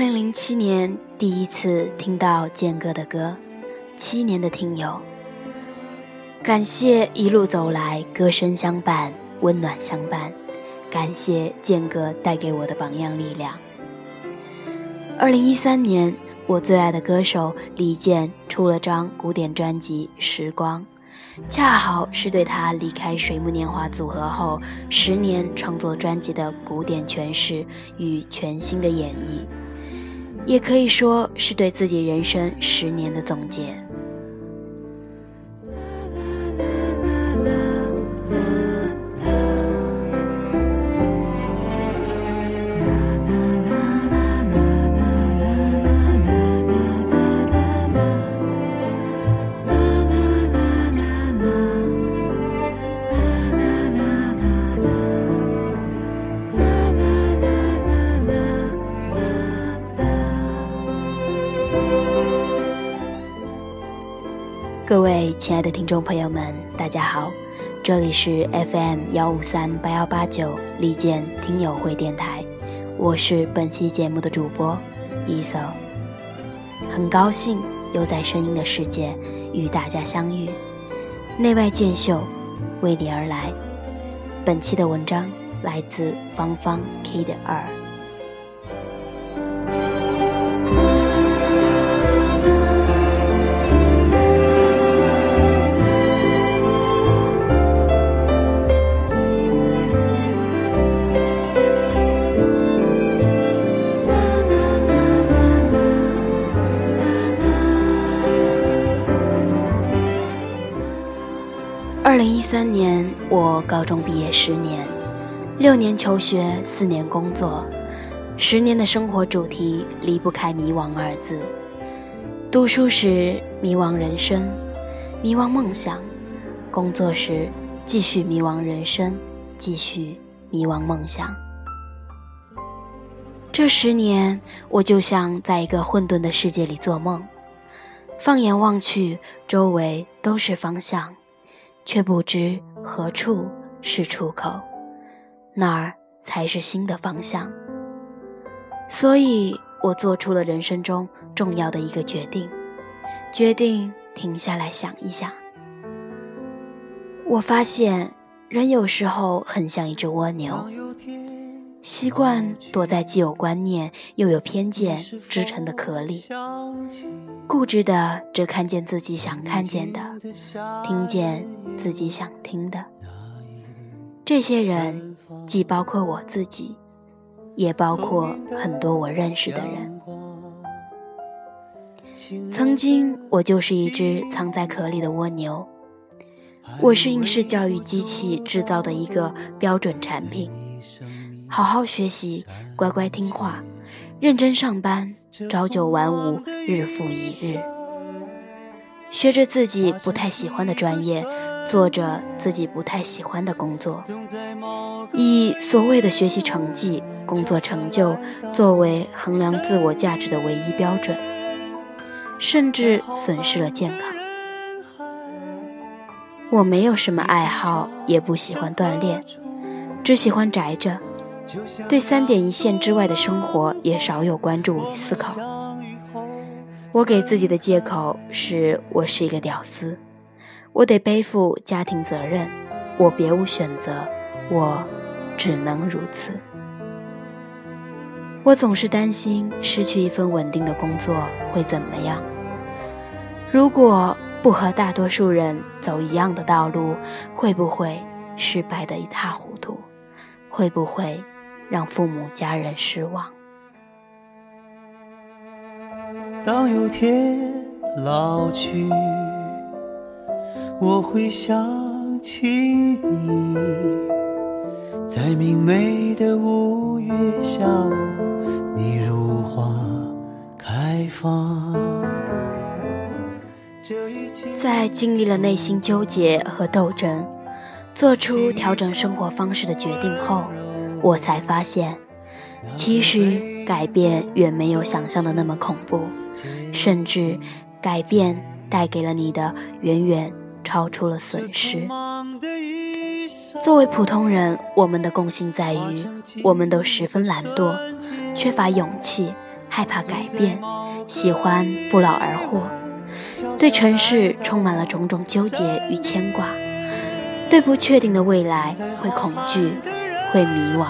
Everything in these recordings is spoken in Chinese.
零零七年第一次听到健哥的歌，七年的听友，感谢一路走来歌声相伴，温暖相伴，感谢健哥带给我的榜样力量。二零一三年，我最爱的歌手李健出了张古典专辑《时光》。恰好是对他离开水木年华组合后十年创作专辑的古典诠释与全新的演绎，也可以说是对自己人生十年的总结。各位亲爱的听众朋友们，大家好，这里是 FM 幺五三八幺八九利剑听友会电台，我是本期节目的主播伊搜，很高兴又在声音的世界与大家相遇，内外兼秀，为你而来。本期的文章来自芳芳 K 的二。二中毕业十年，六年求学，四年工作，十年的生活主题离不开迷惘二字。读书时迷惘人生，迷惘梦想；工作时继续迷惘人生，继续迷惘梦想。这十年，我就像在一个混沌的世界里做梦，放眼望去，周围都是方向。却不知何处是出口，那儿才是新的方向。所以我做出了人生中重要的一个决定，决定停下来想一想。我发现人有时候很像一只蜗牛，习惯躲在既有观念又有偏见支撑的壳里。固执的只看见自己想看见的，听见自己想听的。这些人既包括我自己，也包括很多我认识的人。曾经我就是一只藏在壳里的蜗牛，我是应试教育机器制造的一个标准产品。好好学习，乖乖听话，认真上班。朝九晚五，日复一日，学着自己不太喜欢的专业，做着自己不太喜欢的工作，以所谓的学习成绩、工作成就作为衡量自我价值的唯一标准，甚至损失了健康。我没有什么爱好，也不喜欢锻炼，只喜欢宅着。对三点一线之外的生活也少有关注与思考。我给自己的借口是我是一个屌丝，我得背负家庭责任，我别无选择，我只能如此。我总是担心失去一份稳定的工作会怎么样。如果不和大多数人走一样的道路，会不会失败的一塌糊涂？会不会？让父母家人失望。当有天老去，我会想起你，在明媚的五月下，你如花开放。在经历了内心纠结和斗争，做出调整生活方式的决定后。我才发现，其实改变远没有想象的那么恐怖，甚至改变带给了你的远远超出了损失。作为普通人，我们的共性在于，我们都十分懒惰，缺乏勇气，害怕改变，喜欢不劳而获，对城市充满了种种纠结与牵挂，对不确定的未来会恐惧，会迷惘。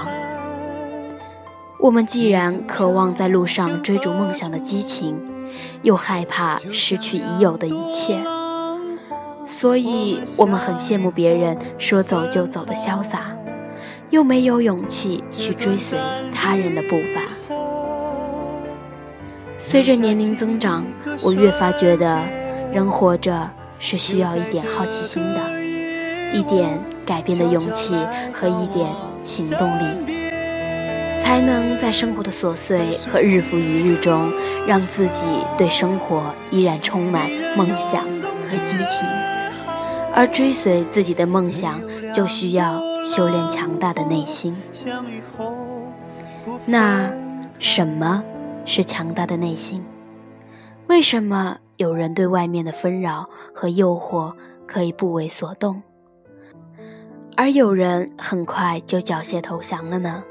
我们既然渴望在路上追逐梦想的激情，又害怕失去已有的一切，所以我们很羡慕别人说走就走的潇洒。又没有勇气去追随他人的步伐。随着年龄增长，我越发觉得，人活着是需要一点好奇心的，一点改变的勇气和一点行动力，才能在生活的琐碎和日复一日中，让自己对生活依然充满梦想和激情。而追随自己的梦想，就需要。修炼强大的内心。那什么是强大的内心？为什么有人对外面的纷扰和诱惑可以不为所动，而有人很快就缴械投降了呢？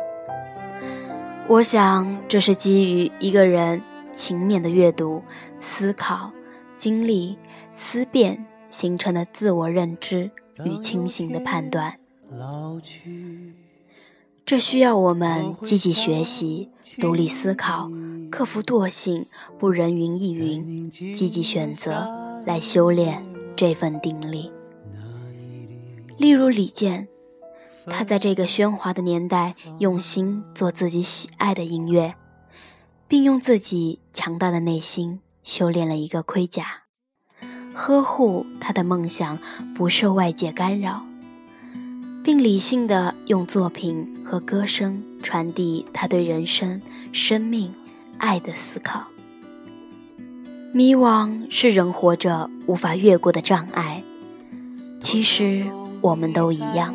我想，这是基于一个人勤勉的阅读、思考、经历、思辨形成的自我认知与清醒的判断。这需要我们积极学习、独立思考、克服惰性、不人云亦云、积极选择来修炼这份定力。例如李健，他在这个喧哗的年代，用心做自己喜爱的音乐，并用自己强大的内心修炼了一个盔甲，呵护他的梦想不受外界干扰。并理性的用作品和歌声传递他对人生、生命、爱的思考。迷惘是人活着无法越过的障碍，其实我们都一样。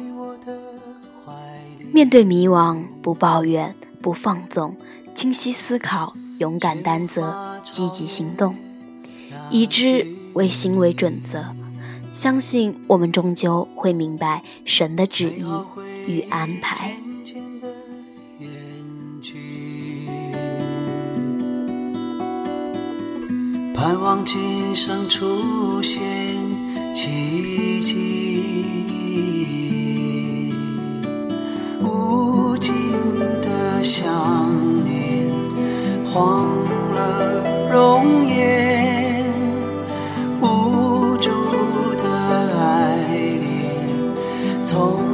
面对迷惘，不抱怨，不放纵，清晰思考，勇敢担责，积极行动，以知为行为准则，相信我们终究会明白神的旨意与安排。盼望今生出现奇迹，无尽的想念，荒了容颜。told